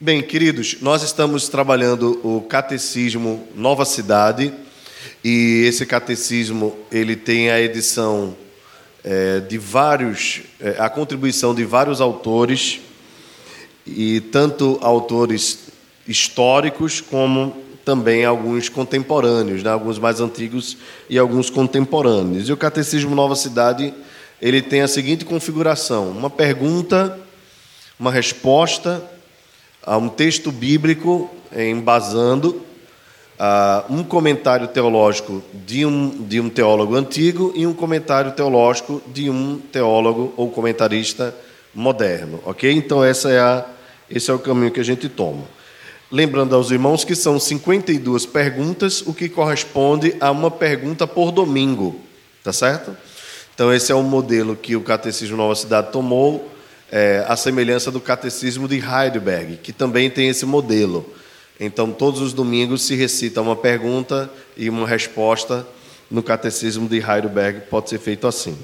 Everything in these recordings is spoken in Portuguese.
Bem, queridos, nós estamos trabalhando o Catecismo Nova Cidade e esse catecismo ele tem a edição é, de vários, é, a contribuição de vários autores e tanto autores históricos como também alguns contemporâneos, né? alguns mais antigos e alguns contemporâneos. E o Catecismo Nova Cidade ele tem a seguinte configuração: uma pergunta, uma resposta a um texto bíblico embasando um comentário teológico de um, de um teólogo antigo e um comentário teológico de um teólogo ou comentarista moderno, ok? Então essa é a, esse é o caminho que a gente toma. Lembrando aos irmãos que são 52 perguntas, o que corresponde a uma pergunta por domingo, tá certo? Então esse é o modelo que o Catecismo Nova Cidade tomou é, a semelhança do catecismo de Heidelberg, que também tem esse modelo. Então, todos os domingos se recita uma pergunta e uma resposta no catecismo de Heidelberg, pode ser feito assim.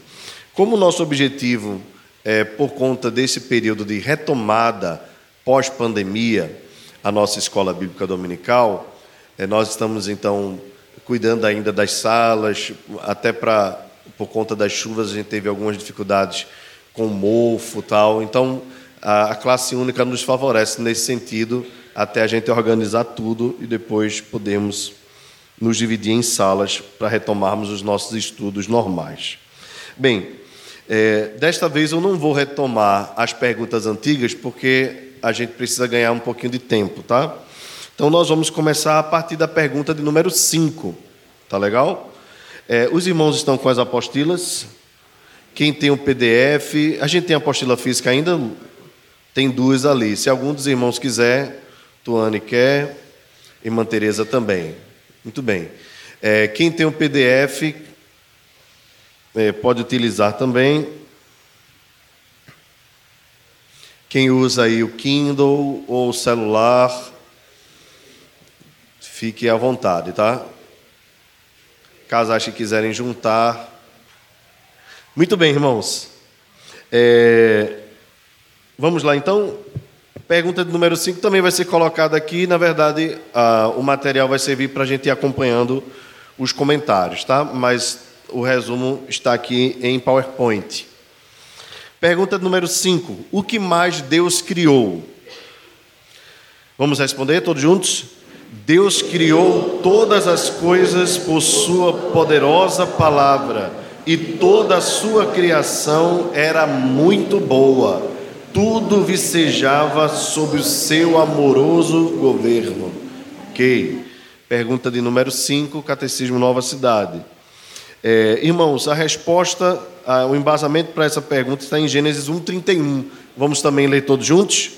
Como nosso objetivo é, por conta desse período de retomada pós-pandemia, a nossa escola bíblica dominical, é, nós estamos então cuidando ainda das salas, até para por conta das chuvas a gente teve algumas dificuldades com mofo tal. Então, a, a classe única nos favorece nesse sentido, até a gente organizar tudo e depois podemos nos dividir em salas para retomarmos os nossos estudos normais. Bem, é, desta vez eu não vou retomar as perguntas antigas, porque a gente precisa ganhar um pouquinho de tempo, tá? Então nós vamos começar a partir da pergunta de número 5, tá legal? É, os irmãos estão com as apostilas. Quem tem o PDF, a gente tem a apostila física ainda, tem duas ali. Se algum dos irmãos quiser, Tuane quer, irmã Tereza também. Muito bem. É, quem tem o PDF é, pode utilizar também. Quem usa aí o Kindle ou o celular, fique à vontade, tá? Caso ache que quiserem juntar, muito bem, irmãos. É... Vamos lá, então. Pergunta de número 5 também vai ser colocada aqui. Na verdade, o material vai servir para a gente ir acompanhando os comentários, tá? Mas o resumo está aqui em PowerPoint. Pergunta número 5. O que mais Deus criou? Vamos responder todos juntos? Deus criou todas as coisas por Sua poderosa palavra e toda a sua criação era muito boa. Tudo vicejava sob o seu amoroso governo. Ok. Pergunta de número 5, Catecismo Nova Cidade. É, irmãos, a resposta, a, o embasamento para essa pergunta está em Gênesis 1,31. Vamos também ler todos juntos?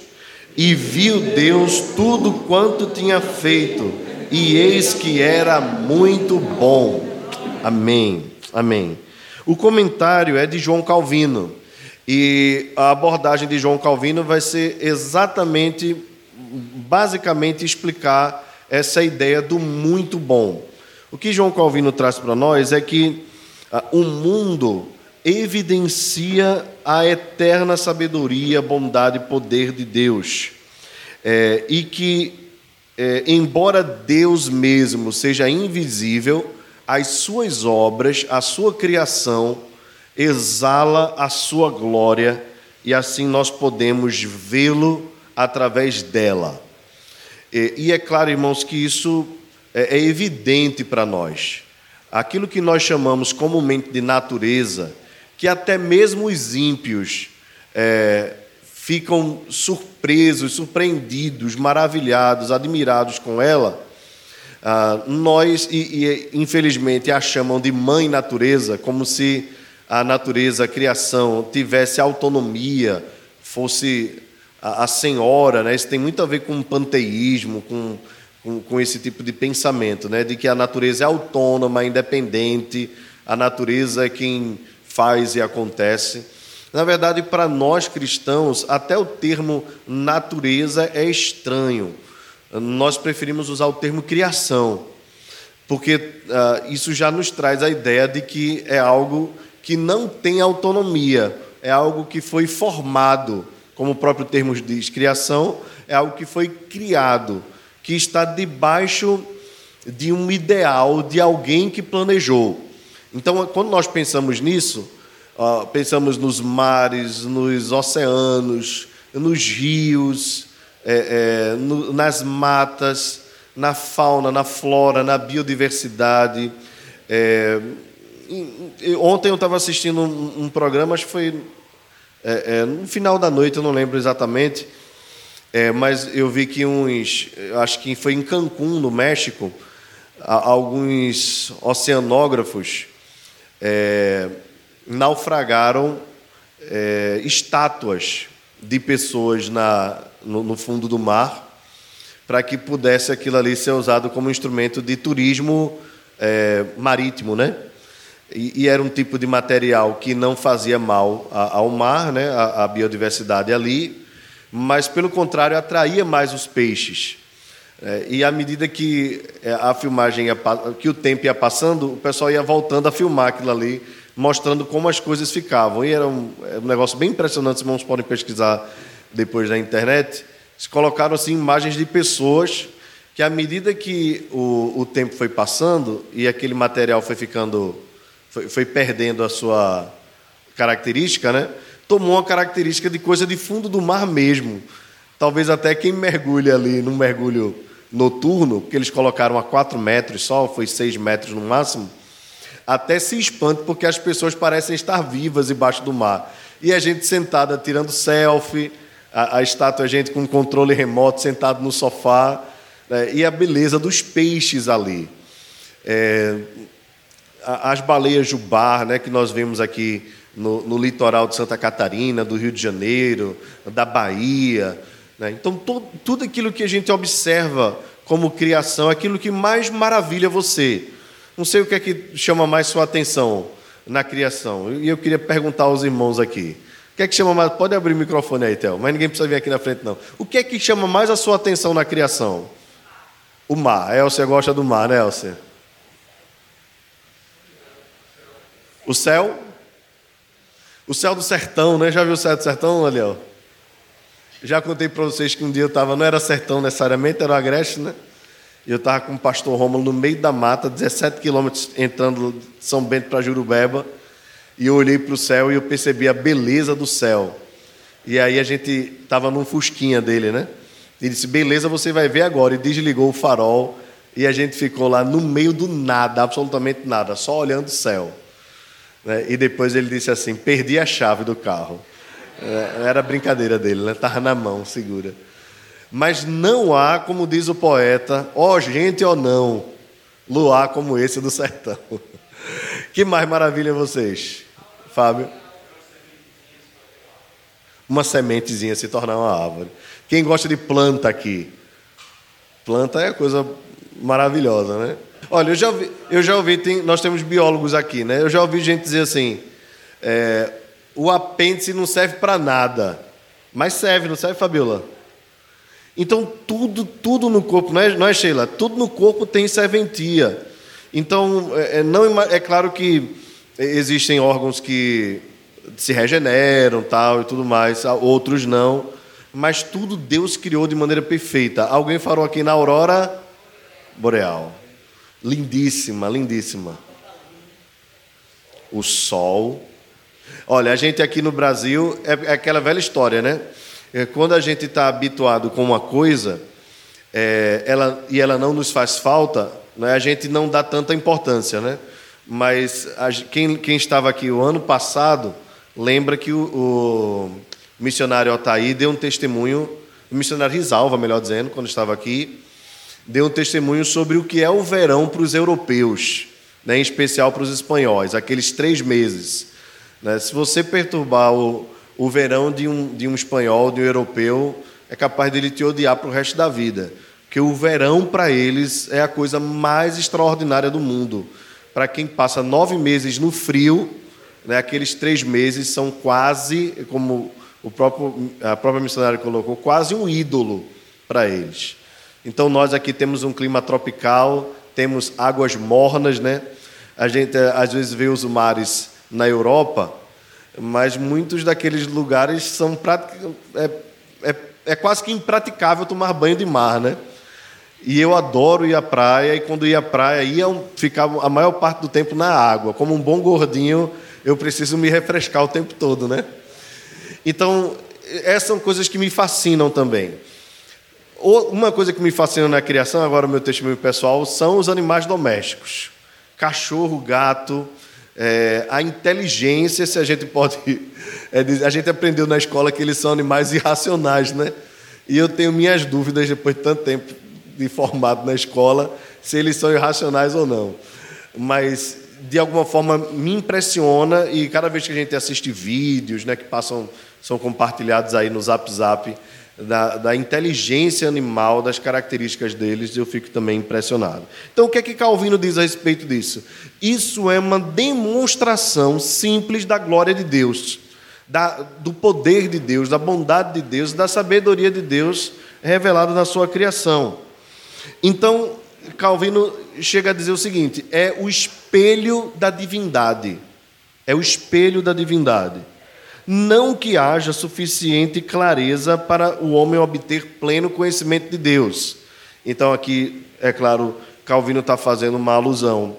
E viu Deus tudo quanto tinha feito, e eis que era muito bom. Amém. Amém. O comentário é de João Calvino. E a abordagem de João Calvino vai ser exatamente, basicamente, explicar essa ideia do muito bom. O que João Calvino traz para nós é que ah, o mundo evidencia a eterna sabedoria, bondade e poder de Deus. É, e que, é, embora Deus mesmo seja invisível, as suas obras, a sua criação, exala a sua glória e assim nós podemos vê-lo através dela. E, é claro, irmãos, que isso é, é evidente para nós. Aquilo que nós chamamos comumente de natureza, que até mesmo os ímpios é, ficam surpresos, surpreendidos, maravilhados, admirados com ela, ah, nós, e, e, infelizmente, a chamam de mãe natureza, como se a natureza, a criação, tivesse autonomia, fosse a, a senhora. Né? Isso tem muito a ver com panteísmo, com, com, com esse tipo de pensamento, né? de que a natureza é autônoma, independente, a natureza é quem faz e acontece. Na verdade, para nós cristãos, até o termo natureza é estranho nós preferimos usar o termo criação, porque uh, isso já nos traz a ideia de que é algo que não tem autonomia, é algo que foi formado como o próprio termo diz, criação é algo que foi criado, que está debaixo de um ideal de alguém que planejou. Então, quando nós pensamos nisso, pensamos nos mares, nos oceanos, nos rios, é, é, no, nas matas, na fauna, na flora, na biodiversidade. É, ontem eu estava assistindo um, um, programa, acho que foi é, é, no final da noite, eu não lembro exatamente, é, mas eu vi que uns, acho que foi em Cancún, no México, alguns oceanógrafos naufragaram estátuas de pessoas na, no, no fundo do mar para que pudesse aquilo ali ser usado como instrumento de turismo é, marítimo, né? E, e, era um tipo de material que não fazia mal ao mar, né? A, a, biodiversidade ali, mas pelo contrário atraía mais os peixes. É, e à medida que é, a filmagem ia, que o tempo ia passando, o pessoal ia voltando a filmar aquilo ali, mostrando como as coisas ficavam. E era um, era um negócio bem impressionante, os irmãos podem pesquisar depois na internet. Eles colocaram assim imagens de pessoas que, à medida que o, o tempo foi passando e aquele material foi ficando, foi, foi perdendo a sua característica, né? tomou uma característica de coisa de fundo do mar mesmo. Talvez até quem mergulha ali num mergulho noturno, que eles colocaram a 4 metros só, foi 6 metros no máximo, até se espanta porque as pessoas parecem estar vivas embaixo do mar. E a gente sentada tirando selfie, a, a estátua, a gente com controle remoto, sentado no sofá, né, e a beleza dos peixes ali. É, as baleias jubar, né, que nós vemos aqui no, no, litoral de Santa Catarina, do Rio de Janeiro, da Bahia. Né? Então, to, tudo aquilo que a gente observa como criação, aquilo que mais maravilha você. Não sei o que é que chama mais sua atenção na criação. E eu queria perguntar aos irmãos aqui. O que é que chama mais? Pode abrir o microfone aí, Théo, mas ninguém precisa vir aqui na frente, não. O que é que chama mais a sua atenção na criação? O mar. Elcia gosta do mar, né, Elcia? O céu? O céu do sertão, né? Já viu o céu do sertão, ali, ó? Já contei para vocês que um dia eu estava, não era sertão necessariamente, era o agreste, né? E eu estava com o pastor Rômulo no meio da mata, 17 quilômetros entrando de São Bento para Jurubeba e eu olhei para o céu e eu percebi a beleza do céu. E aí a gente estava num fusquinha dele, né? Ele disse: Beleza, você vai ver agora. E desligou o farol. E a gente ficou lá no meio do nada, absolutamente nada, só olhando o céu. Né? E depois ele disse assim: Perdi a chave do carro. É, era brincadeira dele, né? Estava na mão, segura. Mas não há, como diz o poeta, ó gente ou não, luar como esse do sertão. Que mais maravilha vocês? Fábio? Uma sementezinha se tornar uma árvore. Quem gosta de planta aqui? Planta é coisa maravilhosa, né? Olha, eu já ouvi, eu já ouvi tem, nós temos biólogos aqui, né? Eu já ouvi gente dizer assim: é, o apêndice não serve para nada, mas serve, não serve, Fabiola? Então, tudo, tudo no corpo, não é, não é Sheila? Tudo no corpo tem serventia. Então, é, é não, é claro que existem órgãos que se regeneram tal e tudo mais, outros não, mas tudo Deus criou de maneira perfeita. Alguém falou aqui na aurora boreal. Lindíssima, lindíssima. O sol. Olha, a gente aqui no Brasil é, é aquela velha história, né? É, quando a gente está habituado com uma coisa é, ela, e ela não nos faz falta, né, a gente não dá tanta importância, né? Mas a, quem, quem, estava aqui o ano passado lembra que o, o missionário Otaí deu um testemunho, o missionário Risalva, melhor dizendo, quando estava aqui, deu um testemunho sobre o que é o verão para os europeus, né, em especial para os espanhóis, aqueles três meses. Né? Se você perturbar o, o verão de um, de um espanhol, de um europeu, é capaz dele te odiar para o resto da vida. Porque o verão para eles é a coisa mais extraordinária do mundo para quem passa nove meses no frio, né, aqueles três meses são quase, como o próprio, a própria missionária colocou, quase um ídolo para eles. Então nós aqui temos um clima tropical, temos águas mornas, né? A gente às vezes vê os mares na Europa mas muitos daqueles lugares são é, é, é quase que impraticável tomar banho de mar, né? E eu adoro ir à praia, e quando ia à praia, ia ficar a maior parte do tempo na água. Como um bom gordinho, eu preciso me refrescar o tempo todo, né? Então, essas são coisas que me fascinam também. Uma coisa que me fascina na criação, agora o meu testemunho pessoal, são os animais domésticos. Cachorro, gato, é, a inteligência, se a gente pode. É, a gente aprendeu na escola que eles são animais irracionais, né? E eu tenho minhas dúvidas, depois de tanto tempo de formado na escola, se eles são irracionais ou não. Mas, de alguma forma, me impressiona, e cada vez que a gente assiste vídeos né, que passam, são compartilhados aí no Zap Zap, da, da, inteligência animal, das características deles, eu fico também impressionado. Então, o que é que Calvino diz a respeito disso? Isso é uma demonstração simples da glória de Deus, da, do poder de Deus, da bondade de Deus, da sabedoria de Deus revelada na sua criação. Então, Calvino chega a dizer o seguinte: é o espelho da divindade. É o espelho da divindade não que haja suficiente clareza para o homem obter pleno conhecimento de Deus. Então, aqui, é claro, Calvino está fazendo uma alusão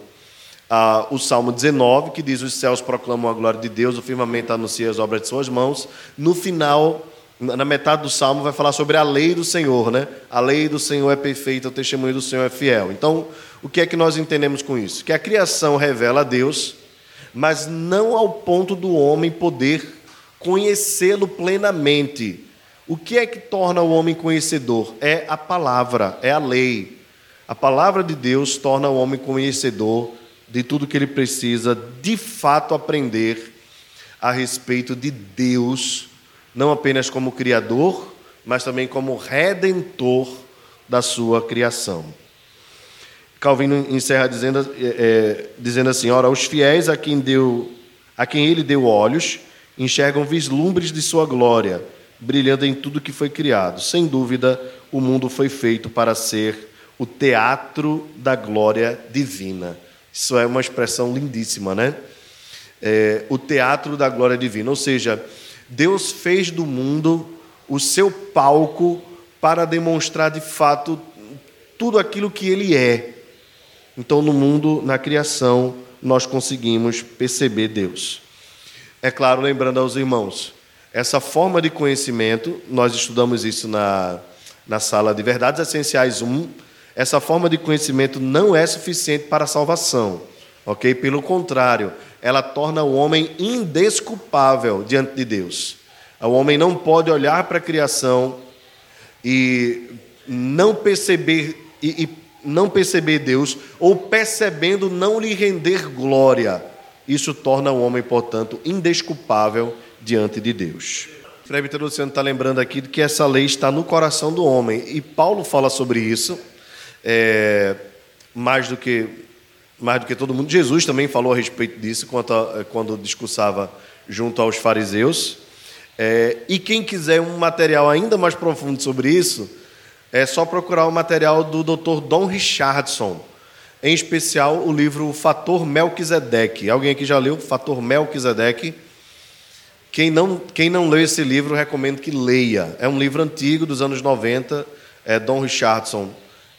ao Salmo 19, que diz: Os céus proclamam a glória de Deus, o firmamento anuncia as obras de suas mãos. No final, na metade do salmo, vai falar sobre a lei do Senhor, né? A lei do Senhor é perfeita, o testemunho do Senhor é fiel. Então, o que é que nós entendemos com isso? Que a criação revela a Deus, mas não ao ponto do homem poder conhecê-lo plenamente. O que é que torna o homem conhecedor? É a palavra, é a lei. A palavra de Deus torna o homem conhecedor de tudo que ele precisa de fato aprender a respeito de Deus, não apenas como Criador, mas também como Redentor da sua criação. Calvino encerra dizendo, é, dizendo assim: Ora, os fiéis a quem, deu, a quem ele deu olhos enxergam vislumbres de sua glória, brilhando em tudo que foi criado. Sem dúvida, o mundo foi feito para ser o teatro da glória divina. Isso é uma expressão lindíssima, né? É, o teatro da glória divina. Ou seja, Deus fez do mundo o seu palco para demonstrar de fato tudo aquilo que ele é. Então, no mundo, na criação, nós conseguimos perceber Deus. É claro, lembrando aos irmãos, essa forma de conhecimento, nós estudamos isso na, na sala de Verdades Essenciais 1, essa forma de conhecimento não é suficiente para a salvação, ok? Pelo contrário, ela torna o homem indesculpável diante de Deus. O homem não pode olhar para a criação e não perceber e, e não perceber Deus ou percebendo não lhe render glória isso torna o homem, portanto, indesculpável diante de Deus. O presbítero Luciano está lembrando aqui que essa lei está no coração do homem. E Paulo fala sobre isso, é, mais, do que, mais do que todo mundo. Jesus também falou a respeito disso quando, quando discursava junto aos fariseus. É, e quem quiser um material ainda mais profundo sobre isso, é só procurar o material do Dr. Don Richardson em especial o livro Fator Melquisedeque. Alguém aqui já leu Fator Melquisedeque? Quem não, quem não leu esse livro, recomendo que leia. É um livro antigo, dos anos 90. É, Dom Richardson,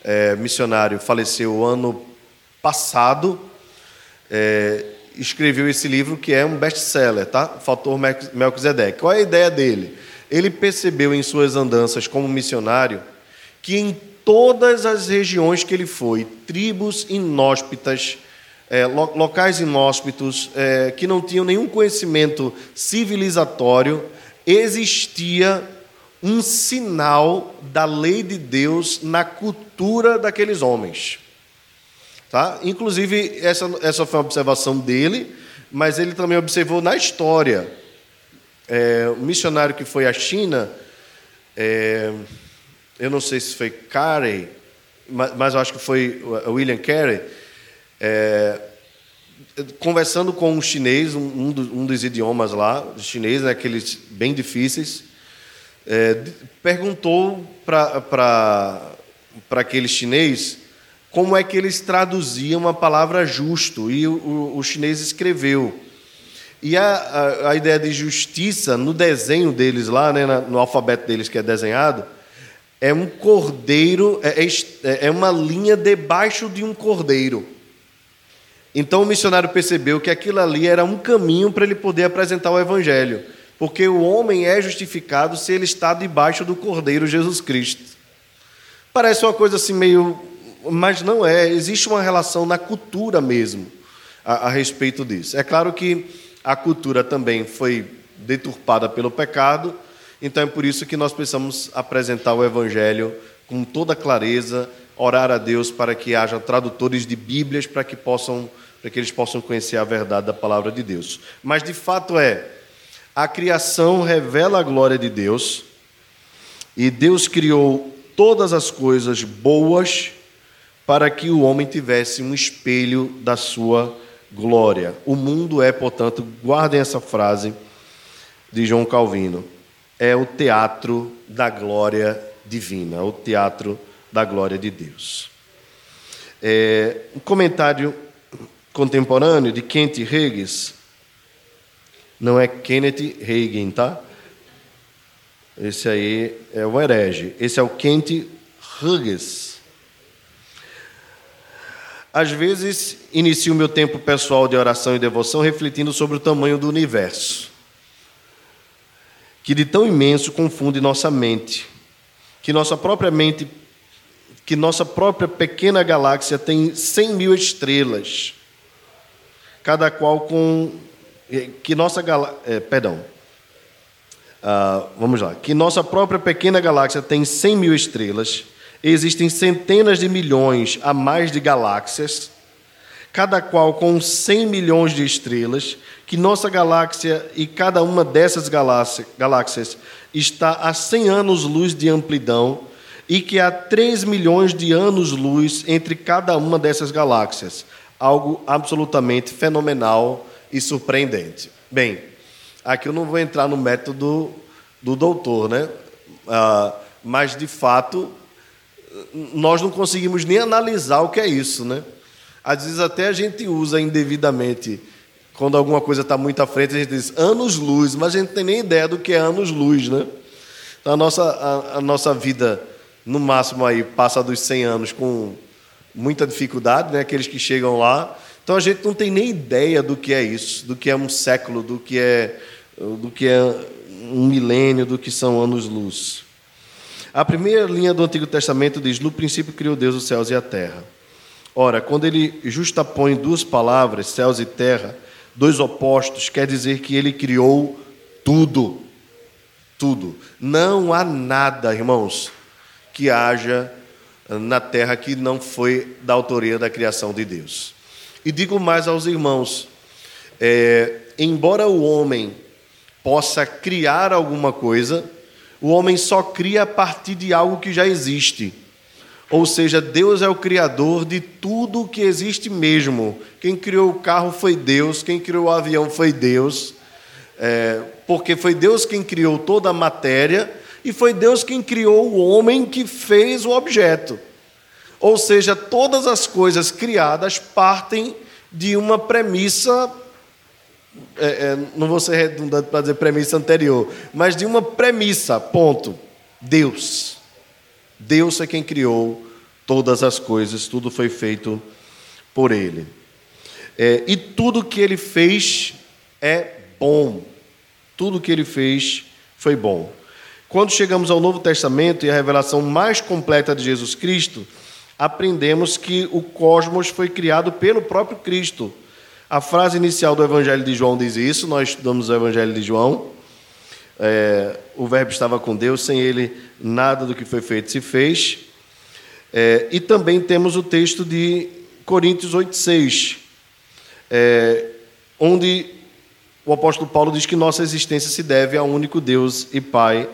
é, missionário, faleceu ano passado. É, escreveu esse livro que é um best-seller, tá? Fator Melquisedeque. Qual é a ideia dele? Ele percebeu em suas andanças como missionário que em todas as regiões que ele foi, tribos inóspitas, é, locais inóspitos, é, que não tinham nenhum conhecimento civilizatório, existia um sinal da lei de Deus na cultura daqueles homens. Tá? Inclusive, essa, essa foi uma observação dele, mas ele também observou na história. É, o missionário que foi à China. É, eu não sei se foi Carey, mas, eu acho que foi William Carey, é, conversando com um chinês, um, um, dos idiomas lá, chinês, né, aqueles bem difíceis, é, perguntou para aquele chinês como é que eles traduziam a palavra justo, e o, o, chinês escreveu. E a, a, a, ideia de justiça, no desenho deles lá, né, no alfabeto deles que é desenhado, é um cordeiro, é, é, é uma linha debaixo de um cordeiro. Então o missionário percebeu que aquilo ali era um caminho para ele poder apresentar o evangelho, porque o homem é justificado se ele está debaixo do cordeiro Jesus Cristo. Parece uma coisa assim meio. Mas não é, existe uma relação na cultura mesmo a, a respeito disso. É claro que a cultura também foi deturpada pelo pecado, então é por isso que nós precisamos apresentar o Evangelho com toda clareza, orar a Deus para que haja tradutores de Bíblias para que possam para que eles possam conhecer a verdade da palavra de Deus. Mas de fato é, a criação revela a glória de Deus, e Deus criou todas as coisas boas para que o homem tivesse um espelho da sua glória. O mundo é, portanto, guardem essa frase de João Calvino, é o teatro da glória divina, o teatro da glória de Deus. É, um comentário contemporâneo de Kent Hughes, não é Kenneth Hagin, tá? Esse aí é o herege. Esse é o Kent Hughes. Às vezes, inicio meu tempo pessoal de oração e devoção refletindo sobre o tamanho do universo, que de tão imenso confunde nossa mente, que nossa própria mente, que nossa própria pequena galáxia tem 100 mil estrelas, cada qual com eh, que nossa galáxia, é, perdão, uh, vamos lá, que nossa própria pequena galáxia tem 100 mil estrelas Existem centenas de milhões a mais de galáxias, cada qual com 100 milhões de estrelas, que nossa galáxia e cada uma dessas galáxias está a 100 anos-luz de amplidão e que há 3 milhões de anos-luz entre cada uma dessas galáxias. Algo absolutamente fenomenal e surpreendente. Bem, aqui eu não vou entrar no método do doutor, né? Ah, mas, de fato, nós não conseguimos nem analisar o que é isso, né? Às vezes até a gente usa indevidamente, quando alguma coisa está muito à frente, a gente diz anos-luz, mas a gente não tem nem ideia do que é anos-luz, né? Então a nossa, a, a, nossa vida, no máximo aí, passa dos 100 anos com muita dificuldade, né? Aqueles que chegam lá. Então a gente não tem nem ideia do que é isso, do que é um século, do que é, do que é um milênio, do que são anos-luz. A primeira linha do Antigo Testamento diz: No princípio criou Deus os céus e a terra. Ora, quando ele justapõe duas palavras, céus e terra, dois opostos, quer dizer que ele criou tudo. Tudo. Não há nada, irmãos, que haja na terra que não foi da autoria da criação de Deus. E digo mais aos irmãos: é, embora o homem possa criar alguma coisa, o homem só cria a partir de algo que já existe. Ou seja, Deus é o criador de tudo que existe mesmo. Quem criou o carro foi Deus, quem criou o avião foi Deus, é, porque foi Deus quem criou toda a matéria e foi Deus quem criou o homem que fez o objeto. Ou seja, todas as coisas criadas partem de uma premissa é, é, não vou ser redundante para dizer premissa anterior, mas de uma premissa, ponto. Deus. Deus é quem criou todas as coisas, tudo foi feito por Ele. É, e tudo que Ele fez é bom. Tudo que Ele fez foi bom. Quando chegamos ao Novo Testamento e a revelação mais completa de Jesus Cristo, aprendemos que o cosmos foi criado pelo próprio Cristo. A frase inicial do Evangelho de João diz isso, nós estudamos o Evangelho de João. É, o Verbo estava com Deus, sem ele nada do que foi feito se fez. É, e também temos o texto de Coríntios 8,6, é, onde o apóstolo Paulo diz que nossa existência se deve ao único Deus e Pai,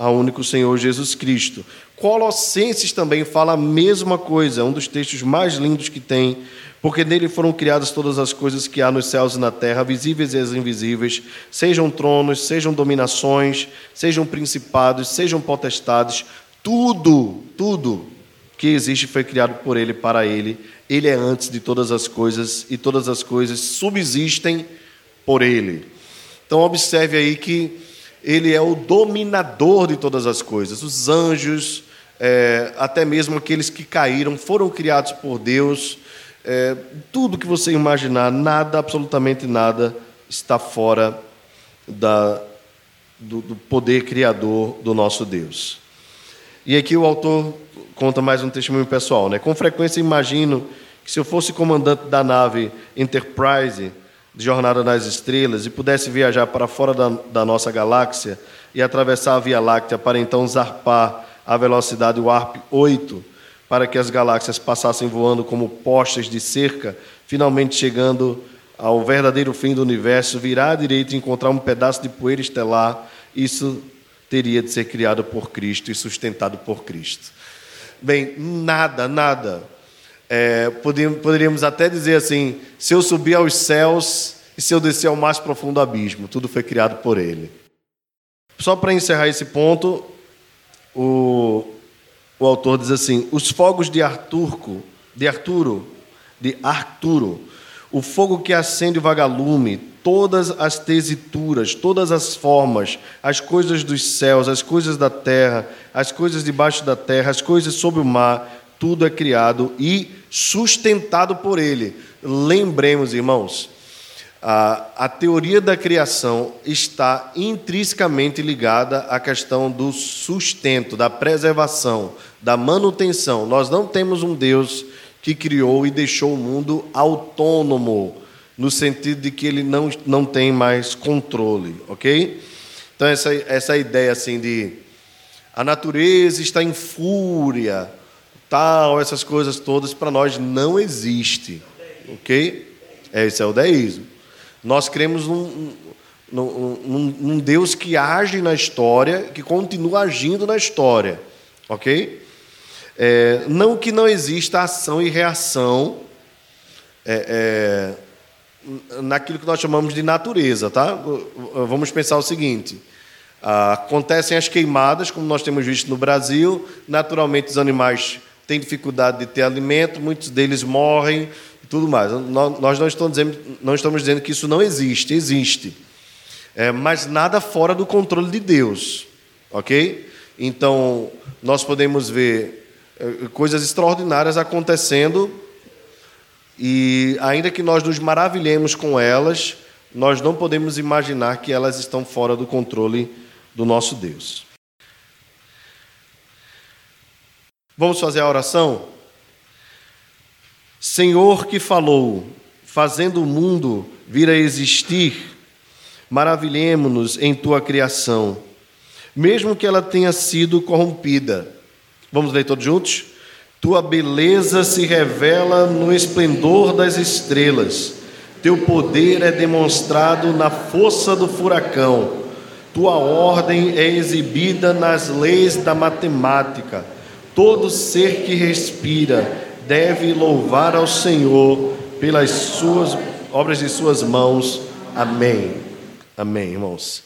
ao único Senhor Jesus Cristo. Colossenses também fala a mesma coisa, é um dos textos mais lindos que tem porque nele foram criadas todas as coisas que há nos céus e na terra, visíveis e as invisíveis, sejam tronos, sejam dominações, sejam principados, sejam potestades, tudo, tudo que existe foi criado por ele para ele. Ele é antes de todas as coisas e todas as coisas subsistem por ele. Então, observe aí que ele é o dominador de todas as coisas. Os anjos, é, até mesmo aqueles que caíram, foram criados por Deus. É, tudo que você imaginar, nada, absolutamente nada, está fora da, do, do poder criador do nosso Deus. E aqui o autor conta mais um testemunho pessoal. Né? Com frequência imagino que se eu fosse comandante da nave Enterprise, de Jornada nas Estrelas, e pudesse viajar para fora da, da nossa galáxia e atravessar a Via Láctea para então zarpar a velocidade Warp 8, para que as galáxias passassem voando como postes de cerca, finalmente chegando ao verdadeiro fim do universo, virar à direita e encontrar um pedaço de poeira estelar, isso teria de ser criado por Cristo e sustentado por Cristo. Bem, nada, nada é, poderíamos até dizer assim: se eu subir aos céus e se eu descer ao mais profundo abismo, tudo foi criado por Ele. Só para encerrar esse ponto, o, o autor diz assim: os fogos de Arturco, de Arturo, de Arturo, o fogo que acende o vagalume, todas as tesituras, todas as formas, as coisas dos céus, as coisas da terra, as coisas debaixo da terra, as coisas sob o mar, tudo é criado e sustentado por Ele. Lembremos, irmãos, a, a teoria da criação está intrinsecamente ligada à questão do sustento, da preservação, da manutenção. Nós não temos um Deus que criou e deixou o mundo autônomo, no sentido de que ele não, não tem mais controle, ok? Então, essa, essa ideia assim de a natureza está em fúria, tal, essas coisas todas, para nós não existe. Ok? Esse é o deísmo. Nós cremos num, num, num, num, Deus que age na história, que continua agindo na história. Ok? É, não que não exista ação e reação é, é, naquilo que nós chamamos de natureza, tá? Vamos pensar o seguinte. Acontecem as queimadas, como nós temos visto no Brasil, naturalmente os animais têm dificuldade de ter alimento, muitos deles morrem e tudo mais. Nós não estamos dizendo, não estamos dizendo que isso não existe, existe. É, mas nada fora do controle de Deus, ok? Então, nós podemos ver é, coisas extraordinárias acontecendo e, ainda que nós nos maravilhemos com elas, nós não podemos imaginar que elas estão fora do controle do nosso Deus. Vamos fazer a oração? Senhor que falou, fazendo o mundo vir a existir, maravilhemos-nos em tua criação, mesmo que ela tenha sido corrompida. Vamos ler todos juntos? Tua beleza se revela no esplendor das estrelas, teu poder é demonstrado na força do furacão, tua ordem é exibida nas leis da matemática Todo ser que respira deve louvar ao Senhor pelas suas obras de suas mãos. Amém. Amém, irmãos.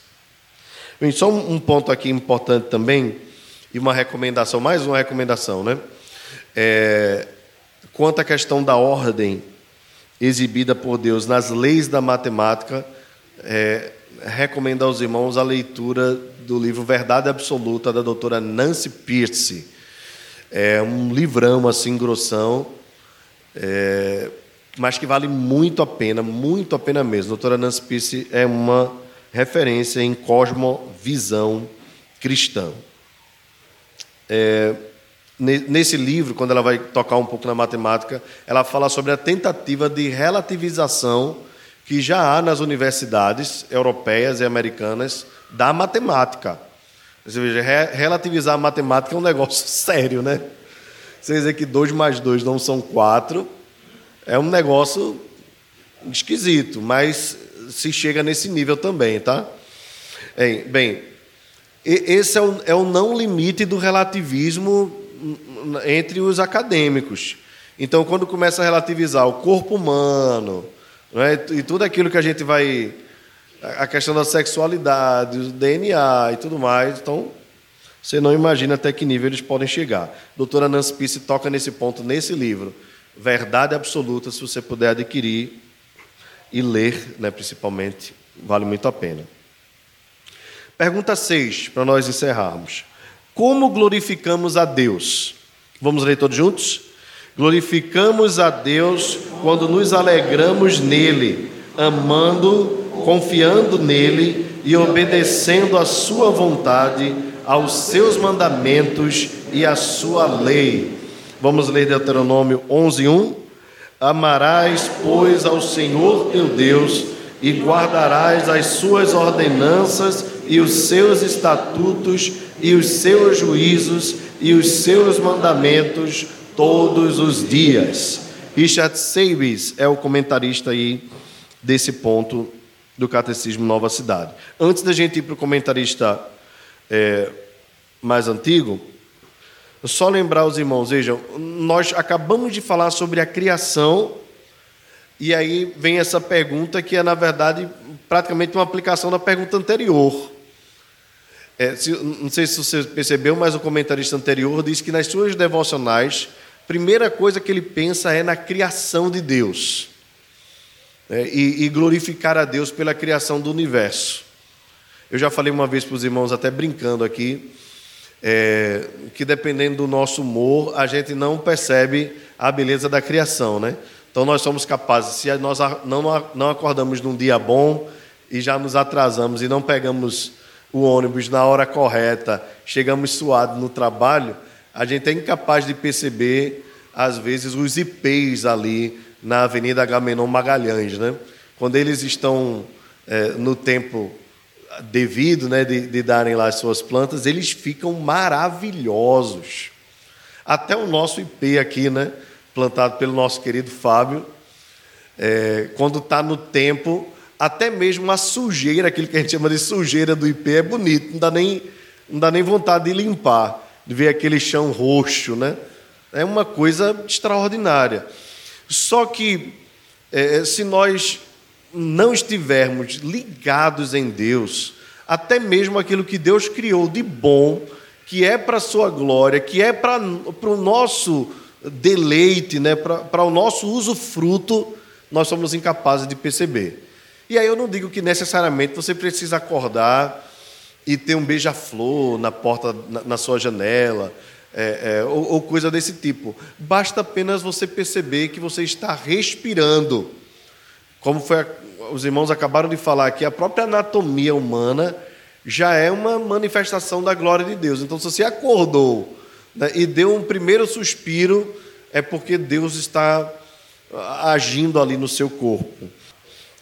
Bem, só um ponto aqui importante também, e uma recomendação, mais uma recomendação, né? É, quanto à questão da ordem exibida por Deus nas leis da matemática, é, recomendo aos irmãos a leitura do livro Verdade Absoluta da doutora Nancy Pierce. É um livrão assim, grossão, é, mas que vale muito a pena, muito a pena mesmo. Doutora Nancy Pierce é uma referência em cosmovisão cristã. É, nesse livro, quando ela vai tocar um pouco na matemática, ela fala sobre a tentativa de relativização que já há nas universidades europeias e americanas da matemática. Você veja, relativizar a matemática é um negócio sério, né? Você dizer que 2 mais 2 não são 4 é um negócio esquisito, mas se chega nesse nível também, tá? Bem, esse é o, é o não limite do relativismo entre os acadêmicos. Então, quando começa a relativizar o corpo humano né, e tudo aquilo que a gente vai a questão da sexualidade, o DNA e tudo mais. Então, você não imagina até que nível eles podem chegar. Doutora Nancy Pisse toca nesse ponto nesse livro. Verdade absoluta, se você puder adquirir. e ler, né, principalmente, vale muito a pena. Pergunta 6, para nós encerrarmos. Como glorificamos a Deus? Vamos ler todos juntos? Glorificamos a Deus quando nos alegramos nele, amando, confiando nele e obedecendo a sua vontade, aos seus mandamentos e à sua lei. Vamos ler Deuteronômio 11:1. Amarás, pois, ao Senhor teu Deus e guardarás as suas ordenanças e os seus estatutos e os seus juízos e os seus mandamentos todos os dias. Richard Sabes é o comentarista aí desse ponto do Catecismo Nova Cidade. Antes da gente ir para o comentarista é, mais antigo, só lembrar os irmãos, vejam, nós acabamos de falar sobre a criação, e aí vem essa pergunta que é, na verdade, praticamente uma aplicação da pergunta anterior. É, se, não sei se você percebeu, mas o comentarista anterior diz que nas suas devocionais, primeira coisa que ele pensa é na criação de Deus. É, e, e glorificar a Deus pela criação do universo. Eu já falei uma vez para os irmãos, até brincando aqui, é, que dependendo do nosso humor, a gente não percebe a beleza da criação, né? Então nós somos capazes, se nós não, não acordamos num dia bom e já nos atrasamos e não pegamos o ônibus na hora correta, chegamos suados no trabalho, a gente é incapaz de perceber, às vezes, os IPs ali na Avenida Agamenon Magalhães. Né? Quando eles estão é, no tempo devido né, de, de darem lá as suas plantas, eles ficam maravilhosos. Até o nosso IP aqui, né, plantado pelo nosso querido Fábio, é, quando está no tempo, até mesmo a sujeira, aquilo que a gente chama de sujeira do IP, é bonito, não dá nem, não dá nem vontade de limpar, de ver aquele chão roxo, né? É uma coisa extraordinária. Só que é, se nós não estivermos ligados em Deus, até mesmo aquilo que Deus criou de bom, que é para a sua glória, que é para o nosso deleite, né, para o nosso usufruto, nós somos incapazes de perceber. E aí eu não digo que necessariamente você precisa acordar e ter um beija-flor na porta, na, na, sua janela, é, é, ou, ou coisa desse tipo. Basta apenas você perceber que você está respirando. Como foi a, os irmãos acabaram de falar aqui, a própria anatomia humana já é uma manifestação da glória de Deus. Então, se você acordou né, e deu um primeiro suspiro, é porque Deus está agindo ali no seu corpo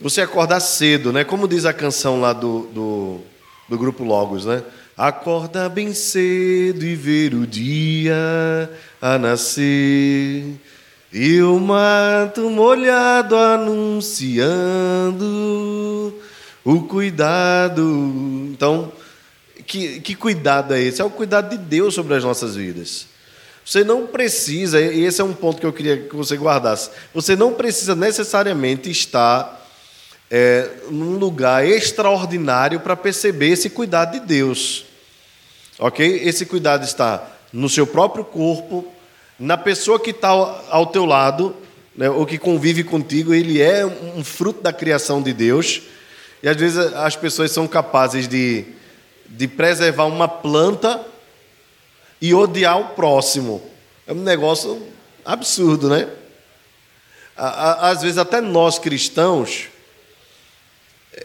você acordar cedo, né? Como diz a canção lá do, do, do grupo Logos, né? Acorda bem cedo e ver o dia a nascer. E o mato molhado anunciando o cuidado. Então, que, que cuidado é esse? É o cuidado de Deus sobre as nossas vidas. Você não precisa, e esse é um ponto que eu queria que você guardasse, você não precisa necessariamente estar é, num lugar extraordinário para perceber esse cuidado de Deus. Ok? Esse cuidado está no seu próprio corpo, na pessoa que está ao teu lado, né, ou que convive contigo, ele é um fruto da criação de Deus. E às vezes as pessoas são capazes de, de preservar uma planta e odiar o próximo. É um negócio absurdo, né? Às vezes até nós cristãos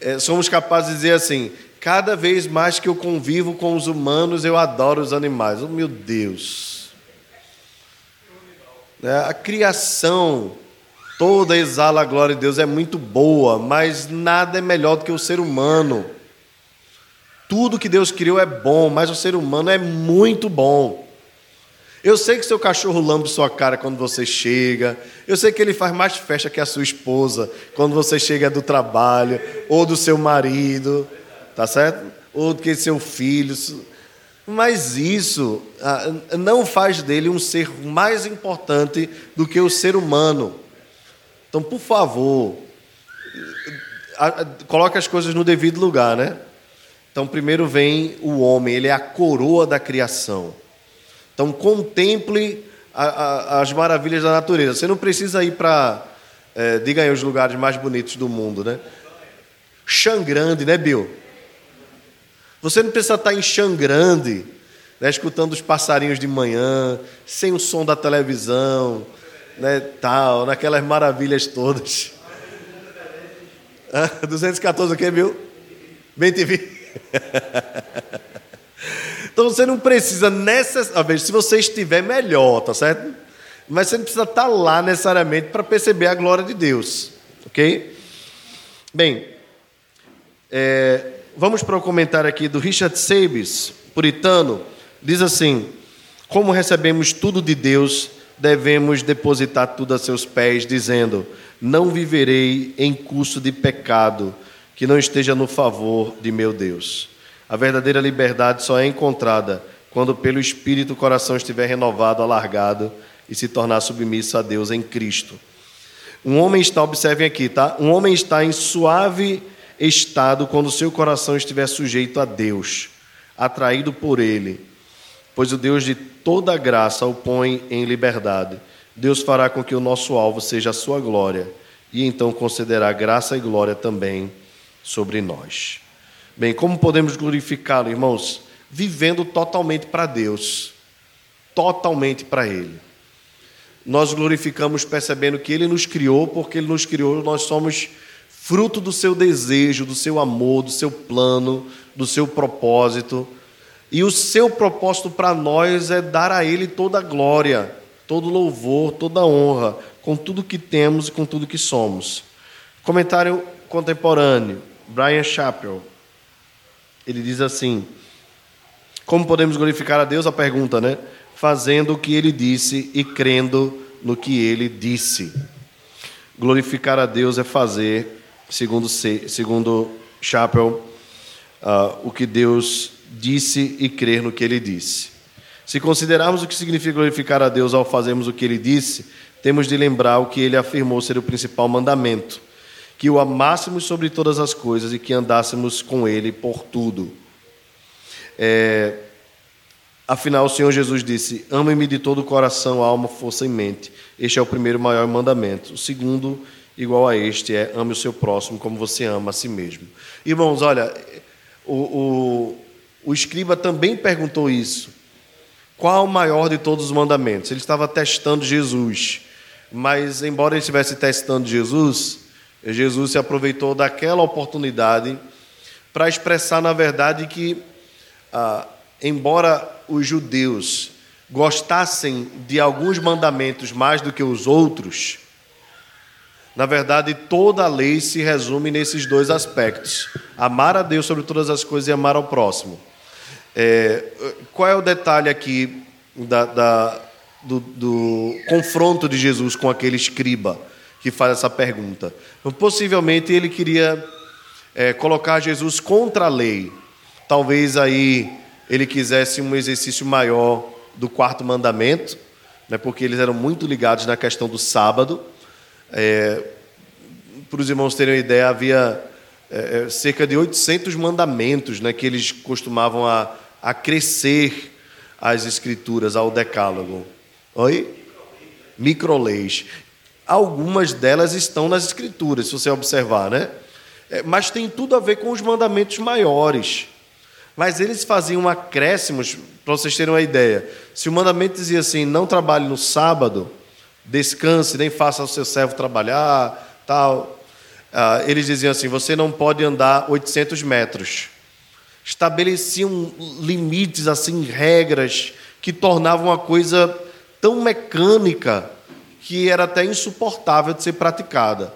é, somos capazes de dizer assim: cada vez mais que eu convivo com os humanos, eu adoro os animais. Oh, meu Deus! É, a criação toda exala a glória de Deus, é muito boa, mas nada é melhor do que o ser humano. Tudo que Deus criou é bom, mas o ser humano é muito bom. Eu sei que seu cachorro lambe sua cara quando você chega. Eu sei que ele faz mais festa que a sua esposa quando você chega do trabalho ou do seu marido, tá certo? Ou do que seu filho. Mas isso ah, não faz dele um ser mais importante do que o ser humano. Então, por favor, coloque as coisas no devido lugar, né? Então, primeiro vem o homem, ele é a coroa da criação. Então, contemple a, a, as maravilhas da natureza. Você não precisa ir para É, diga aí os lugares mais bonitos do mundo, né? Xangrande, né, Bill? Você não precisa estar em Xangrande, né, escutando os passarinhos de manhã, sem o som da televisão, né, tal, naquelas maravilhas todas. Ah, 214 o quê, Bill? Bem TV. então você não precisa necessariamente, se você estiver melhor, tá certo? Mas você não precisa estar lá necessariamente para perceber a glória de Deus, ok? Bem, é, vamos para o comentário aqui do Richard Sabes, puritano, diz assim: Como recebemos tudo de Deus, devemos depositar tudo a seus pés, dizendo: Não viverei em curso de pecado que não esteja no favor de meu Deus. A verdadeira liberdade só é encontrada quando pelo Espírito o coração estiver renovado, alargado e se tornar submisso a Deus em Cristo. Um homem está, observem aqui, tá? Um homem está em suave estado quando seu coração estiver sujeito a Deus, atraído por Ele, pois o Deus de toda graça o põe em liberdade. Deus fará com que o nosso alvo seja a sua glória, e então concederá graça e glória também sobre nós. Bem, como podemos glorificá-lo, irmãos? Vivendo totalmente para Deus, totalmente para Ele nós glorificamos percebendo que Ele nos criou, porque Ele nos criou, nós somos fruto do seu desejo, do seu amor, do seu plano, do seu propósito. E o seu propósito para nós é dar a Ele toda a glória, todo louvor, toda honra, com tudo que temos e com tudo que somos. Comentário contemporâneo, Brian Chappell. Ele diz assim: Como podemos glorificar a Deus? A pergunta, né? fazendo o que ele disse e crendo no que ele disse. Glorificar a Deus é fazer, segundo, segundo Chappell, uh, o que Deus disse e crer no que ele disse. Se considerarmos o que significa glorificar a Deus ao fazermos o que ele disse, temos de lembrar o que ele afirmou ser o principal mandamento: que o amássemos sobre todas as coisas e que andássemos com ele por tudo. É, Afinal, o Senhor Jesus disse: Ame-me de todo o coração, alma, força e mente. Este é o primeiro maior mandamento. O segundo, igual a este, é: ame o seu próximo como você ama a si mesmo. Irmãos, olha, o, o, o escriba também perguntou isso. Qual o maior de todos os mandamentos? Ele estava testando Jesus. Mas, embora ele estivesse testando Jesus, Jesus se aproveitou daquela oportunidade para expressar, na verdade, que, ah, embora os judeus gostassem de alguns mandamentos mais do que os outros, na verdade, toda a lei se resume nesses dois aspectos: amar a Deus sobre todas as coisas e amar ao próximo. É, qual é o detalhe aqui da, da, do, do, confronto de Jesus com aquele escriba que faz essa pergunta? Possivelmente ele queria é, colocar Jesus contra a lei, talvez aí ele quisesse um exercício maior do quarto mandamento, né, porque eles eram muito ligados na questão do sábado. É, para os irmãos terem uma ideia, havia é, é cerca de 800 mandamentos né, que eles costumavam a, a crescer as escrituras, ao decálogo. Oi? Microleis. Algumas delas estão nas escrituras, se você observar, né? É, mas tem tudo a ver com os mandamentos maiores. Mas eles faziam acréscimos, para vocês terem uma ideia. Se o mandamento dizia assim: não trabalhe no sábado, descanse, nem faça o seu servo trabalhar, tal. Ah, eles diziam assim: você não pode andar 800 metros. Estabeleciam limites, assim, regras que tornavam a coisa tão mecânica que era até insuportável de ser praticada.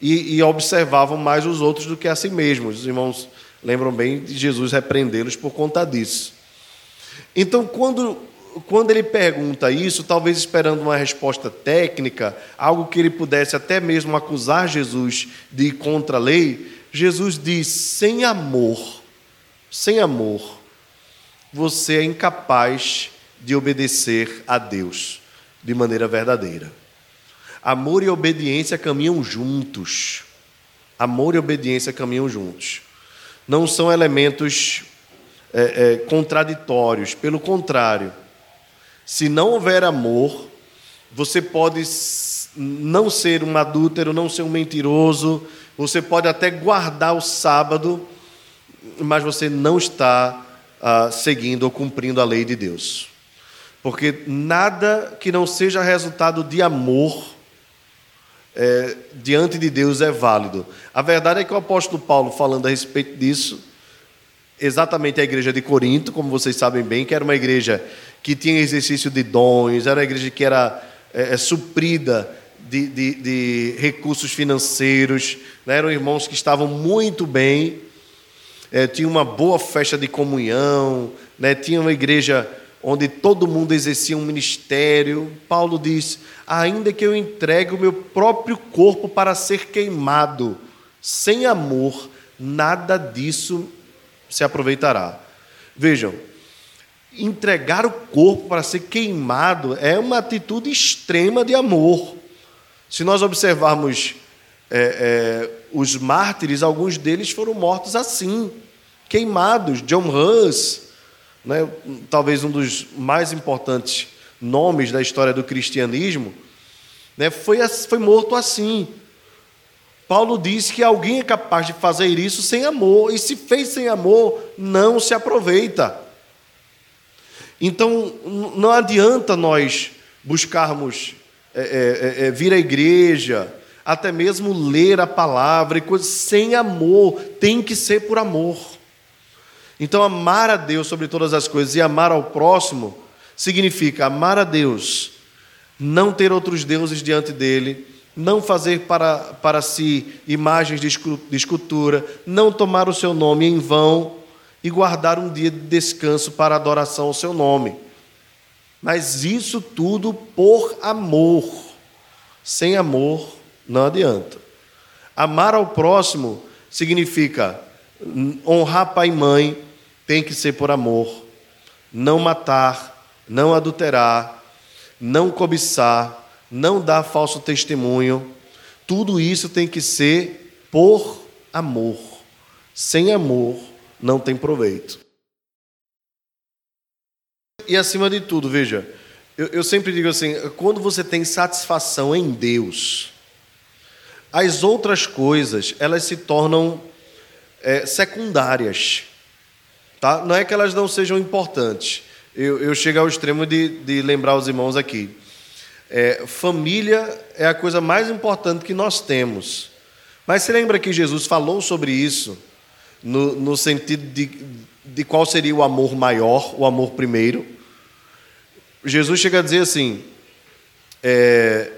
E, e observavam mais os outros do que a si mesmos. Os irmãos lembram bem de Jesus repreendê-los por conta disso. Então, quando, quando ele pergunta isso, talvez esperando uma resposta técnica, algo que ele pudesse até mesmo acusar Jesus de ir contra a lei, Jesus diz: sem amor, sem amor, você é incapaz de obedecer a Deus de maneira verdadeira. Amor e obediência caminham juntos. Amor e obediência caminham juntos não são elementos é, é, contraditórios. Pelo contrário, se não houver amor, você pode não ser um adúltero, não ser um mentiroso, você pode até guardar o sábado, mas você não está ah, seguindo ou cumprindo a lei de Deus. Porque nada que não seja resultado de amor é, diante de Deus é válido. A verdade é que o apóstolo Paulo, falando a respeito disso, exatamente a igreja de Corinto, como vocês sabem bem, que era uma igreja que tinha exercício de dons, era uma igreja que era é, é, suprida de, de, de, recursos financeiros, né? eram irmãos que estavam muito bem, é, tinha uma boa festa de comunhão, né? tinha uma igreja onde todo mundo exercia um ministério. Paulo diz: ainda que eu entregue o meu próprio corpo para ser queimado, sem amor, nada disso se aproveitará. Vejam, entregar o corpo para ser queimado é uma atitude extrema de amor. Se nós observarmos é, é, os mártires, alguns deles foram mortos assim, queimados. John Hus, né, talvez um dos mais importantes nomes da história do cristianismo, né, foi, foi morto assim. Paulo diz que alguém é capaz de fazer isso sem amor, e se fez sem amor, não se aproveita. Então, não adianta nós buscarmos é, é, é, é, vir à igreja, até mesmo ler a palavra e coisas sem amor, tem que ser por amor. Então, amar a Deus sobre todas as coisas e amar ao próximo significa amar a Deus, não ter outros deuses diante dele, não fazer para, para si imagens de escultura, não tomar o seu nome em vão e guardar um dia de descanso para adoração ao seu nome. Mas isso tudo por amor. Sem amor não adianta. Amar ao próximo significa honrar pai e mãe, tem que ser por amor. Não matar, não adulterar, não cobiçar, não dar falso testemunho. Tudo isso tem que ser por amor. Sem amor não tem proveito. E acima de tudo, veja, eu, eu sempre digo assim: quando você tem satisfação em Deus, as outras coisas elas se tornam é, secundárias. Tá? Não é que elas não sejam importantes. Eu, eu chego ao extremo de, de lembrar os irmãos aqui. É, família é a coisa mais importante que nós temos. Mas se lembra que Jesus falou sobre isso, no, no sentido de, de qual seria o amor maior, o amor primeiro? Jesus chega a dizer assim: é,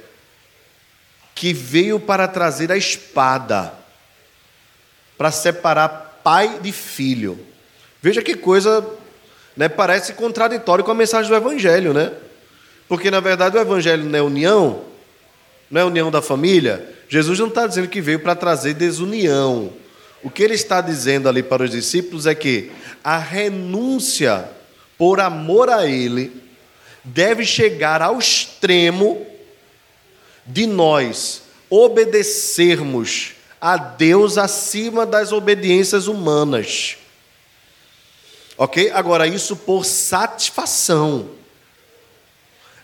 que veio para trazer a espada, para separar pai de filho. Veja que coisa, né, parece contraditório com a mensagem do Evangelho, né? Porque na verdade o Evangelho não é união, não é união da família. Jesus não está dizendo que veio para trazer desunião. O que ele está dizendo ali para os discípulos é que a renúncia por amor a ele deve chegar ao extremo de nós obedecermos a Deus acima das obediências humanas. Ok? Agora, isso por satisfação.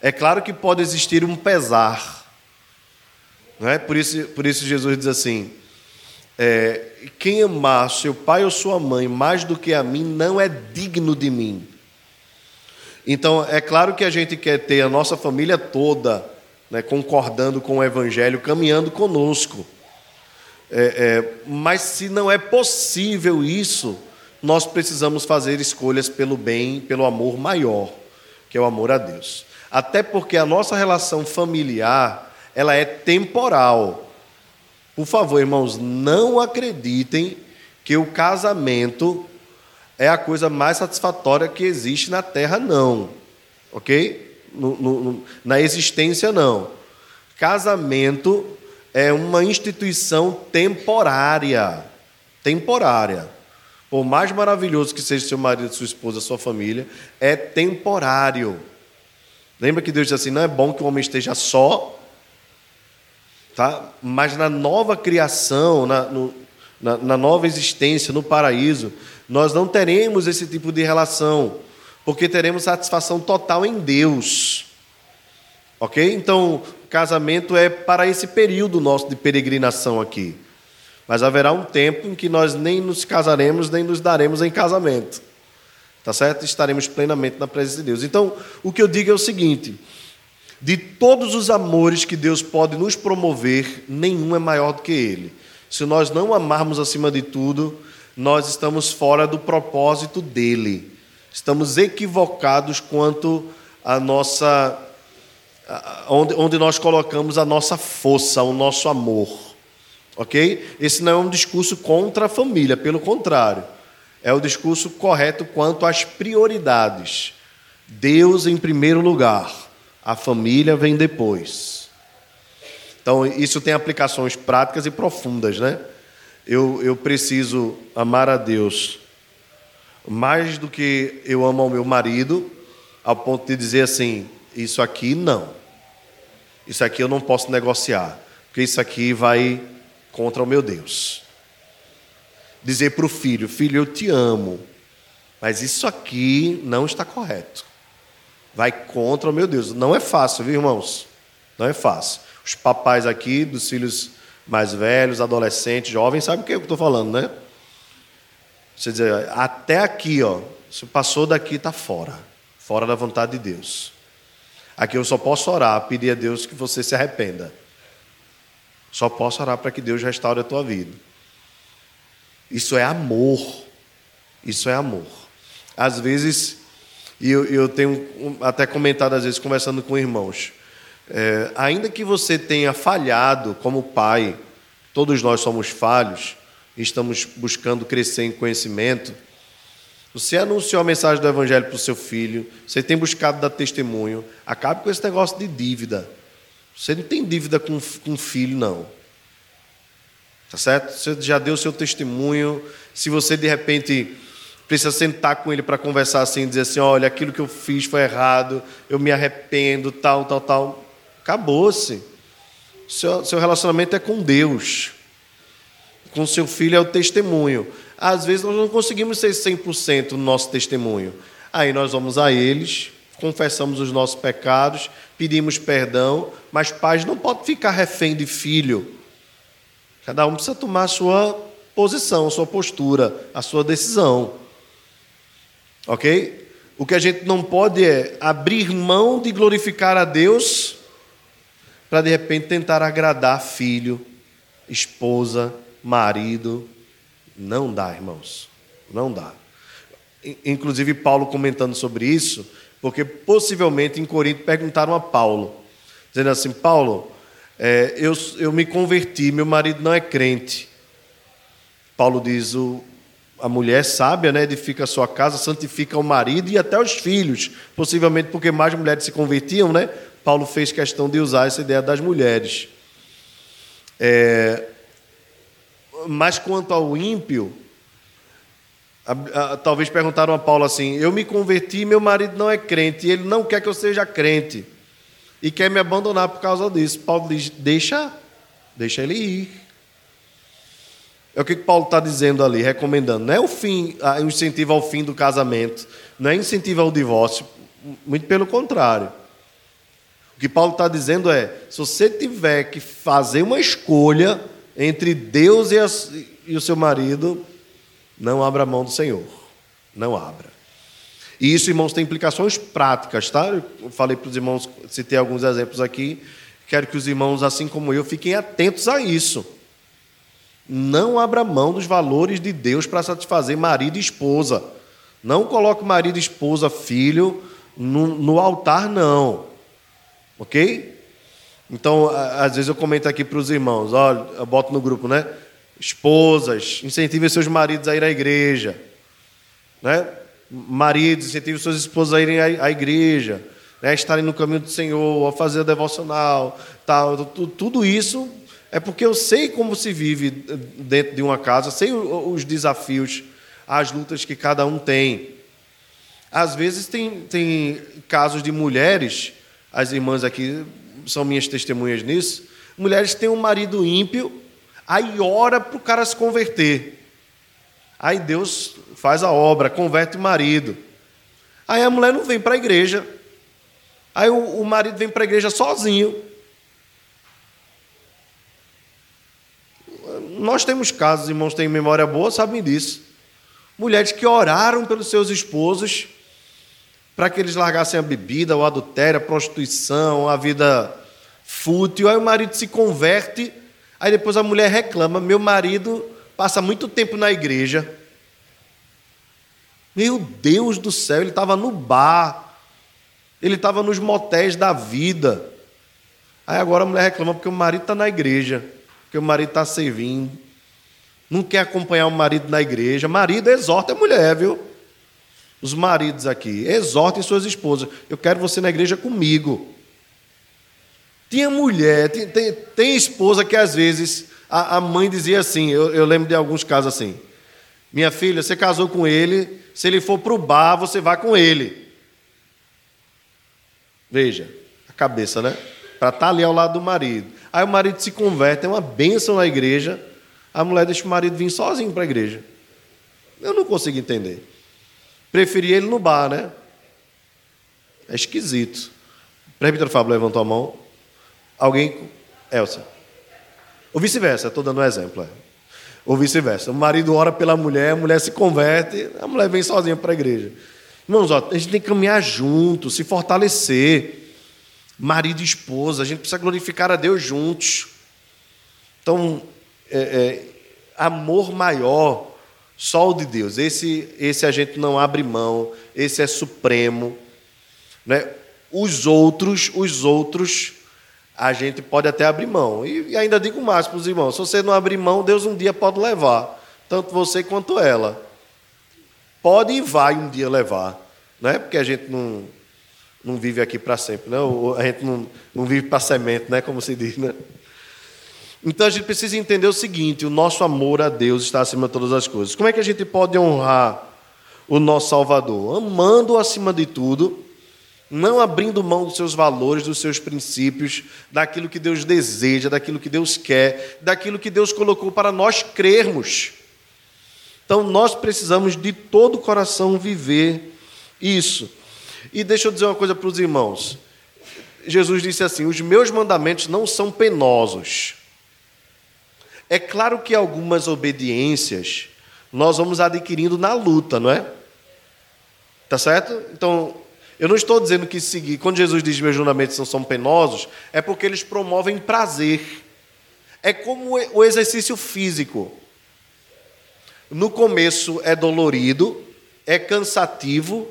É claro que pode existir um pesar. Não é? por, isso, por isso Jesus diz assim: é, quem amar seu pai ou sua mãe mais do que a mim não é digno de mim. Então, é claro que a gente quer ter a nossa família toda né, concordando com o Evangelho, caminhando conosco. É, é, mas se não é possível isso, nós precisamos fazer escolhas pelo bem, pelo amor maior, que é o amor a Deus. Até porque a nossa relação familiar, ela é temporal. Por favor, irmãos, não acreditem que o casamento é a coisa mais satisfatória que existe na Terra, não. Ok? No, no, na existência, não. Casamento é uma instituição temporária. Temporária. Por mais maravilhoso que seja seu marido, sua esposa, sua família, é temporário. Lembra que Deus diz assim: não é bom que o homem esteja só, tá? mas na nova criação, na, no, na, na nova existência, no paraíso, nós não teremos esse tipo de relação, porque teremos satisfação total em Deus. Ok? Então, casamento é para esse período nosso de peregrinação aqui. Mas haverá um tempo em que nós nem nos casaremos, nem nos daremos em casamento. Tá certo? Estaremos plenamente na presença de Deus. Então, o que eu digo é o seguinte: de todos os amores que Deus pode nos promover, nenhum é maior do que Ele. Se nós não amarmos acima de tudo, nós estamos fora do propósito dele. Estamos equivocados quanto a nossa onde, onde nós colocamos a nossa força, o nosso amor. Ok? Esse não é um discurso contra a família, pelo contrário, é o discurso correto quanto às prioridades. Deus em primeiro lugar, a família vem depois. Então, isso tem aplicações práticas e profundas, né? Eu, eu preciso amar a Deus mais do que eu amo ao meu marido, ao ponto de dizer assim: isso aqui não. Isso aqui eu não posso negociar, porque isso aqui vai contra o meu Deus. Dizer para o filho: Filho, eu te amo, mas isso aqui não está correto. Vai contra o meu Deus. Não é fácil, viu, irmãos? Não é fácil. Os papais aqui, dos filhos mais velhos, adolescentes, jovens, sabem o que eu estou falando, né? Você dizer, até aqui, ó, se passou daqui, está fora. Fora da vontade de Deus. Aqui eu só posso orar, pedir a Deus que você se arrependa. Só posso orar para que Deus restaure a tua vida. Isso é amor. Isso é amor. Às vezes, e eu, eu tenho até comentado, às vezes, conversando com irmãos, é, ainda que você tenha falhado como pai, todos nós somos falhos, estamos buscando crescer em conhecimento. Você anunciou a mensagem do Evangelho para o seu filho, você tem buscado dar testemunho, acabe com esse negócio de dívida. Você não tem dívida com, com filho, não. Tá certo? Você já deu o seu testemunho. Se você de repente precisa sentar com ele para conversar assim, dizer assim: olha, aquilo que eu fiz foi errado, eu me arrependo, tal, tal, tal. Acabou-se. Seu, seu relacionamento é com Deus. Com seu filho é o testemunho. Às vezes nós não conseguimos ser 100% no nosso testemunho. Aí nós vamos a eles, confessamos os nossos pecados, pedimos perdão, mas pais não podem ficar refém de filho. Cada um precisa tomar a sua posição, a sua postura, a sua decisão. Ok? O que a gente não pode é abrir mão de glorificar a Deus para de repente tentar agradar filho, esposa, marido, não dá, irmãos. Não dá. Inclusive, Paulo comentando sobre isso, porque possivelmente em Corinto perguntaram a Paulo, dizendo assim: Paulo, é, eu, eu me converti, meu marido não é crente. Paulo diz: o, a mulher sábia né, edifica a sua casa, santifica o marido e até os filhos, possivelmente porque mais mulheres se convertiam, né? Paulo fez questão de usar essa ideia das mulheres. É, mas quanto ao ímpio, a, a, talvez perguntaram a Paulo assim: Eu me converti, meu marido não é crente, e ele não quer que eu seja crente, e quer me abandonar por causa disso. Paulo diz: Deixa, deixa ele ir. É o que Paulo está dizendo ali, recomendando. Não é o fim, o incentivo ao fim do casamento, não é incentivo ao divórcio, muito pelo contrário. O que Paulo está dizendo é: se você tiver que fazer uma escolha, entre Deus e, as, e o seu marido, não abra mão do Senhor. Não abra. E isso, irmãos, tem implicações práticas, tá? Eu falei para os irmãos, citei alguns exemplos aqui. Quero que os irmãos, assim como eu, fiquem atentos a isso. Não abra mão dos valores de Deus para satisfazer marido e esposa. Não coloque marido, esposa, filho no, no altar, não. Ok? Então, às vezes eu comento aqui para os irmãos, olha, eu boto no grupo, né? Esposas, incentivem seus maridos a ir à igreja. Né? Maridos, incentivem suas esposas a irem à igreja, né? a estarem no caminho do Senhor, a fazer a devocional, tal. Tudo isso é porque eu sei como se vive dentro de uma casa, sei os desafios, as lutas que cada um tem. Às vezes tem, tem casos de mulheres, as irmãs aqui são minhas testemunhas nisso. Mulheres têm um marido ímpio, aí ora para o cara se converter. Aí Deus faz a obra, converte o marido. Aí a mulher não vem para a igreja. Aí o, o marido vem para a igreja sozinho. Nós temos casos, irmãos, têm memória boa, sabem disso. Mulheres que oraram pelos seus esposos para que eles largassem a bebida, o adultério, a prostituição, a vida fútil. Aí o marido se converte, aí depois a mulher reclama: meu marido passa muito tempo na igreja. Meu Deus do céu, ele estava no bar, ele estava nos motéis da vida. Aí agora a mulher reclama porque o marido está na igreja, porque o marido está servindo. Não quer acompanhar o marido na igreja. Marido exorta a mulher, viu? Os maridos aqui, exortem suas esposas. Eu quero você na igreja comigo. Tinha mulher, tem, tem, tem esposa que às vezes a, a mãe dizia assim, eu, eu, lembro de alguns casos assim. Minha filha, você casou com ele, se ele for para o bar, você vai com ele. Veja, a cabeça, né? Para estar tá ali ao lado do marido. Aí o marido se converte, é uma bênção na igreja, a mulher deixa o marido vir sozinho para a igreja. Eu não consigo entender. Preferi ele no bar, né? É esquisito. O presbítero Fábio levantou a mão. Alguém. Elsa. Ou vice-versa, estou dando um exemplo. É. Ou vice-versa. O marido ora pela mulher, a mulher se converte, a mulher vem sozinha para a igreja. Irmãos, ó, a gente tem que caminhar junto, se fortalecer. Marido e esposa, a gente precisa glorificar a Deus juntos. Então, é, é, amor maior, só o de Deus. Esse, esse a gente não abre mão, esse é supremo. Né? Os outros, os outros a gente pode até abrir mão. E, ainda digo mais para os irmãos: se você não abrir mão, Deus um dia pode levar, tanto você quanto ela. Pode e vai um dia levar. Não é porque a gente não, não vive aqui para sempre, né? a gente não, não vive para semente, né? como se diz. Né? Então a gente precisa entender o seguinte: o nosso amor a Deus está acima de todas as coisas. Como é que a gente pode honrar o nosso Salvador? Amando acima de tudo não abrindo mão dos seus valores, dos seus princípios, daquilo que Deus deseja, daquilo que Deus quer, daquilo que Deus colocou para nós crermos. Então nós precisamos de todo o coração viver isso. E deixa eu dizer uma coisa para os irmãos. Jesus disse assim: Os meus mandamentos não são penosos. É claro que algumas obediências nós vamos adquirindo na luta, não é? Tá certo? Então, eu não estou dizendo que seguir, quando Jesus diz meus julgamentos não são penosos, é porque eles promovem prazer. É como o exercício físico. No começo é dolorido, é cansativo,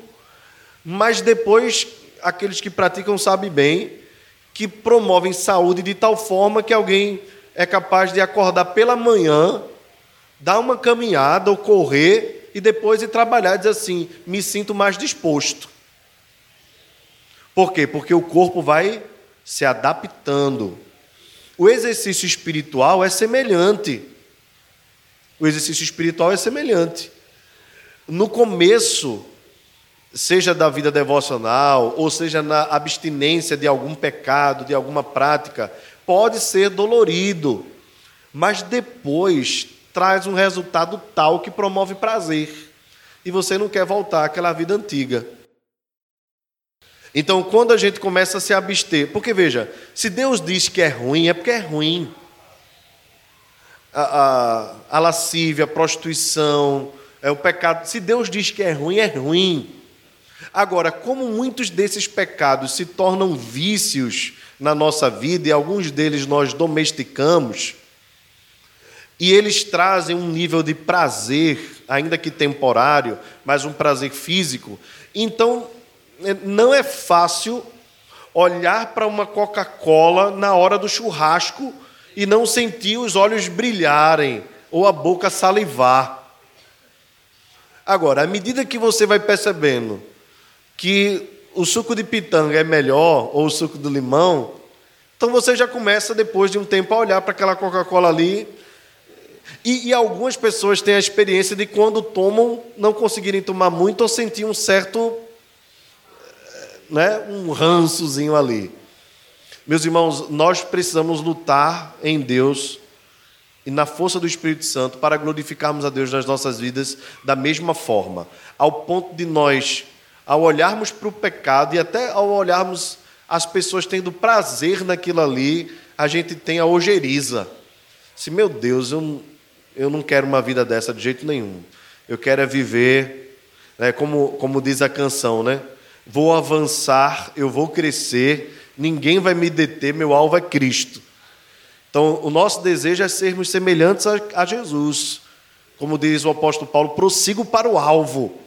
mas depois aqueles que praticam sabem bem que promovem saúde de tal forma que alguém é capaz de acordar pela manhã, dar uma caminhada ou correr e depois ir trabalhar e dizer assim: me sinto mais disposto. Por quê? Porque o corpo vai se adaptando. O exercício espiritual é semelhante. O exercício espiritual é semelhante. No começo, seja da vida devocional, ou seja na abstinência de algum pecado, de alguma prática, pode ser dolorido, mas depois traz um resultado tal que promove prazer. E você não quer voltar àquela vida antiga. Então, quando a gente começa a se abster, porque veja, se Deus diz que é ruim, é porque é ruim. A, a, a lascívia, a prostituição, é o pecado. Se Deus diz que é ruim, é ruim. Agora, como muitos desses pecados se tornam vícios na nossa vida, e alguns deles nós domesticamos, e eles trazem um nível de prazer, ainda que temporário, mas um prazer físico, então não é fácil olhar para uma Coca-Cola na hora do churrasco e não sentir os olhos brilharem ou a boca salivar. Agora, à medida que você vai percebendo que o suco de pitanga é melhor ou o suco de limão, então você já começa depois de um tempo a olhar para aquela Coca-Cola ali. E, e, algumas pessoas têm a experiência de quando tomam não conseguirem tomar muito ou sentir um certo né, um rançozinho ali. Meus irmãos, nós precisamos lutar em Deus e na força do Espírito Santo para glorificarmos a Deus nas nossas vidas da mesma forma, ao ponto de nós, ao olharmos para o pecado e até ao olharmos as pessoas tendo prazer naquilo ali, a gente tem a ojeriza. Se, meu Deus, eu, eu não quero uma vida dessa de jeito nenhum. Eu quero é viver, né, como, como diz a canção, né? Vou avançar, eu vou crescer, ninguém vai me deter, meu alvo é Cristo. Então, o nosso desejo é sermos semelhantes a, a Jesus. Como diz o apóstolo Paulo, prossigo para o alvo.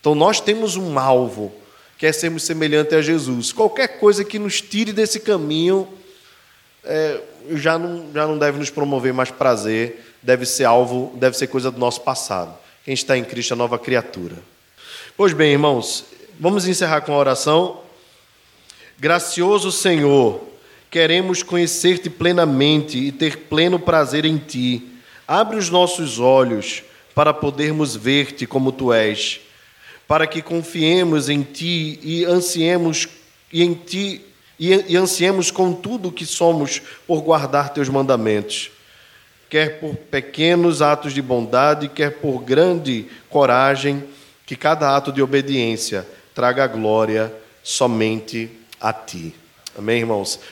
Então, nós temos um alvo quer sermos semelhantes a Jesus. Qualquer coisa que nos tire desse caminho é, já, não, já não deve nos promover mais prazer, deve ser alvo, deve ser coisa do nosso passado. Quem está em Cristo é nova criatura. Pois bem, irmãos, vamos encerrar com a oração. Gracioso Senhor, queremos conhecer-te plenamente e ter pleno prazer em ti. Abre os nossos olhos para podermos ver-te como tu és para que confiemos em Ti e ansiemos e em Ti e, e ansiemos com tudo o que somos por guardar Teus mandamentos, quer por pequenos atos de bondade, quer por grande coragem, que cada ato de obediência traga glória somente a Ti. Amém, irmãos?